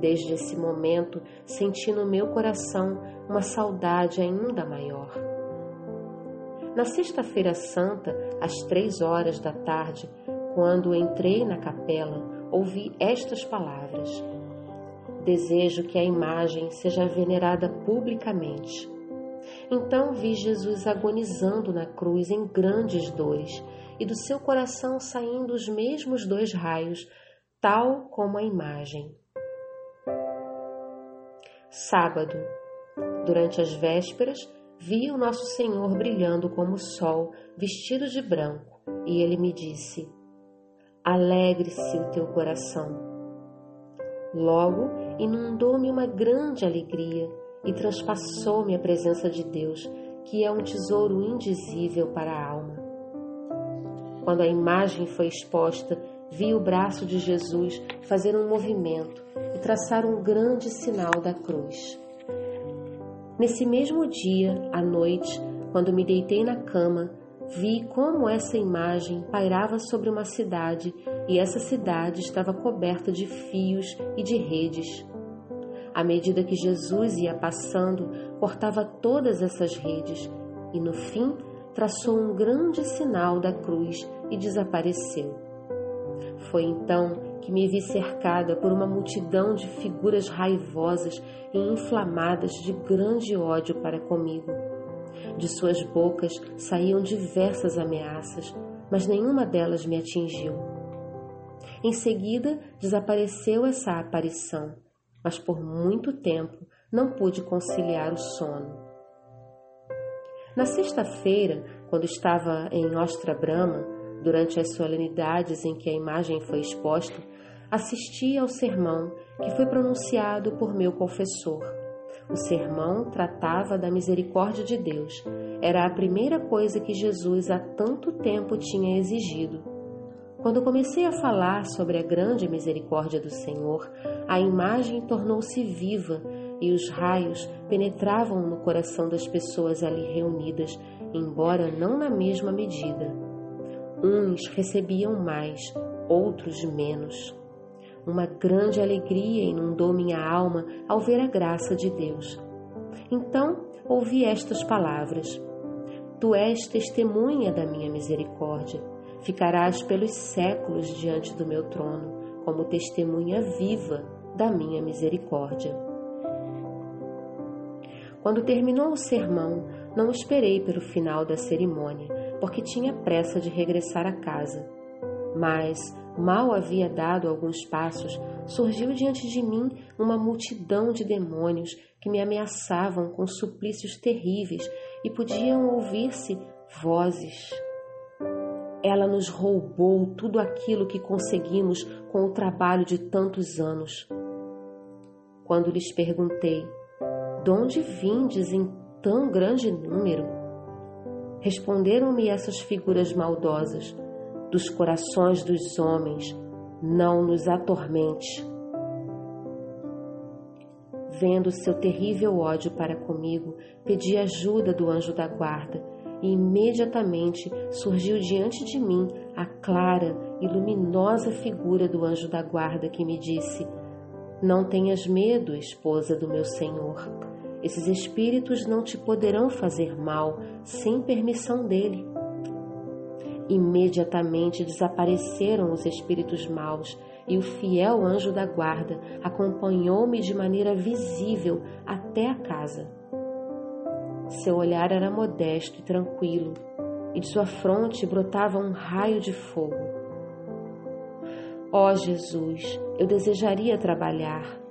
Desde esse momento, senti no meu coração uma saudade ainda maior na Sexta-feira Santa, às três horas da tarde, quando entrei na capela, ouvi estas palavras: Desejo que a imagem seja venerada publicamente. Então vi Jesus agonizando na cruz em grandes dores, e do seu coração saindo os mesmos dois raios, tal como a imagem. Sábado. Durante as vésperas, vi o nosso Senhor brilhando como o sol, vestido de branco, e ele me disse: Alegre-se o teu coração. Logo inundou-me uma grande alegria e transpassou-me a presença de Deus, que é um tesouro indizível para a alma. Quando a imagem foi exposta, vi o braço de Jesus fazer um movimento e traçar um grande sinal da cruz. Nesse mesmo dia, à noite, quando me deitei na cama, vi como essa imagem pairava sobre uma cidade e essa cidade estava coberta de fios e de redes. À medida que Jesus ia passando, cortava todas essas redes e, no fim, traçou um grande sinal da cruz e desapareceu. Foi então que me vi cercada por uma multidão de figuras raivosas e inflamadas de grande ódio para comigo. De suas bocas saíam diversas ameaças, mas nenhuma delas me atingiu. Em seguida, desapareceu essa aparição, mas por muito tempo não pude conciliar o sono. Na sexta-feira, quando estava em Ostra Brahma, durante as solenidades em que a imagem foi exposta, assisti ao sermão que foi pronunciado por meu confessor. O sermão tratava da misericórdia de Deus. Era a primeira coisa que Jesus há tanto tempo tinha exigido. Quando comecei a falar sobre a grande misericórdia do Senhor, a imagem tornou-se viva e os raios penetravam no coração das pessoas ali reunidas, embora não na mesma medida. Uns recebiam mais, outros menos. Uma grande alegria inundou minha alma ao ver a graça de Deus. Então ouvi estas palavras: Tu és testemunha da minha misericórdia. Ficarás pelos séculos diante do meu trono, como testemunha viva da minha misericórdia. Quando terminou o sermão, não esperei pelo final da cerimônia, porque tinha pressa de regressar a casa. Mas, mal havia dado alguns passos, surgiu diante de mim uma multidão de demônios que me ameaçavam com suplícios terríveis e podiam ouvir-se vozes. Ela nos roubou tudo aquilo que conseguimos com o trabalho de tantos anos. Quando lhes perguntei, de onde vindes em tão grande número? Responderam-me essas figuras maldosas dos corações dos homens, não nos atormente. Vendo seu terrível ódio para comigo, pedi ajuda do anjo da guarda, e imediatamente surgiu diante de mim a clara e luminosa figura do anjo da guarda que me disse: Não tenhas medo, esposa do meu senhor. Esses espíritos não te poderão fazer mal sem permissão dele. Imediatamente desapareceram os espíritos maus e o fiel anjo da guarda acompanhou-me de maneira visível até a casa. Seu olhar era modesto e tranquilo, e de sua fronte brotava um raio de fogo. Ó oh, Jesus, eu desejaria trabalhar,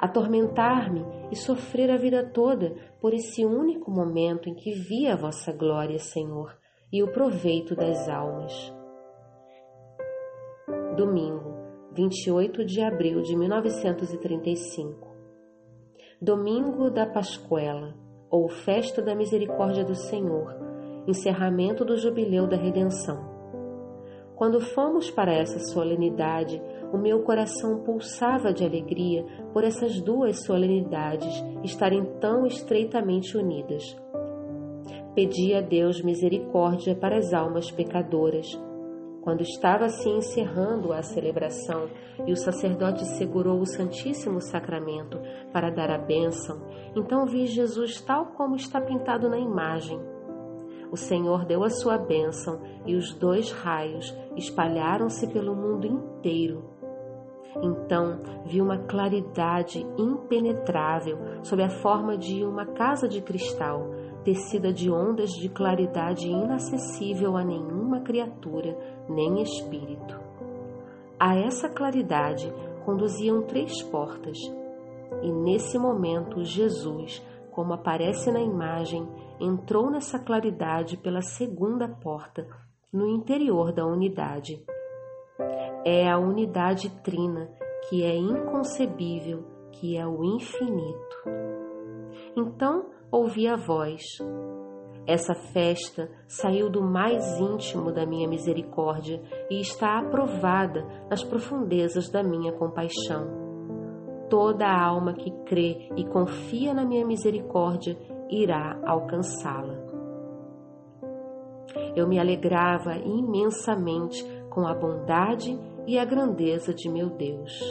atormentar-me e sofrer a vida toda por esse único momento em que vi a vossa glória, Senhor, e o proveito das almas. Domingo, 28 de abril de 1935. Domingo da Pascuela, ou Festa da Misericórdia do Senhor, encerramento do Jubileu da Redenção. Quando fomos para essa solenidade, o meu coração pulsava de alegria por essas duas solenidades estarem tão estreitamente unidas. Pedi a Deus misericórdia para as almas pecadoras. Quando estava assim encerrando a celebração e o sacerdote segurou o Santíssimo Sacramento para dar a bênção, então vi Jesus tal como está pintado na imagem. O Senhor deu a sua bênção e os dois raios espalharam-se pelo mundo inteiro. Então vi uma claridade impenetrável sob a forma de uma casa de cristal, tecida de ondas de claridade inacessível a nenhuma criatura nem espírito. A essa claridade conduziam três portas, e nesse momento Jesus, como aparece na imagem, entrou nessa claridade pela segunda porta, no interior da unidade. É a unidade trina que é inconcebível, que é o infinito. Então ouvi a voz: Essa festa saiu do mais íntimo da minha misericórdia e está aprovada nas profundezas da minha compaixão. Toda alma que crê e confia na minha misericórdia irá alcançá-la. Eu me alegrava imensamente com a bondade e a grandeza de meu Deus.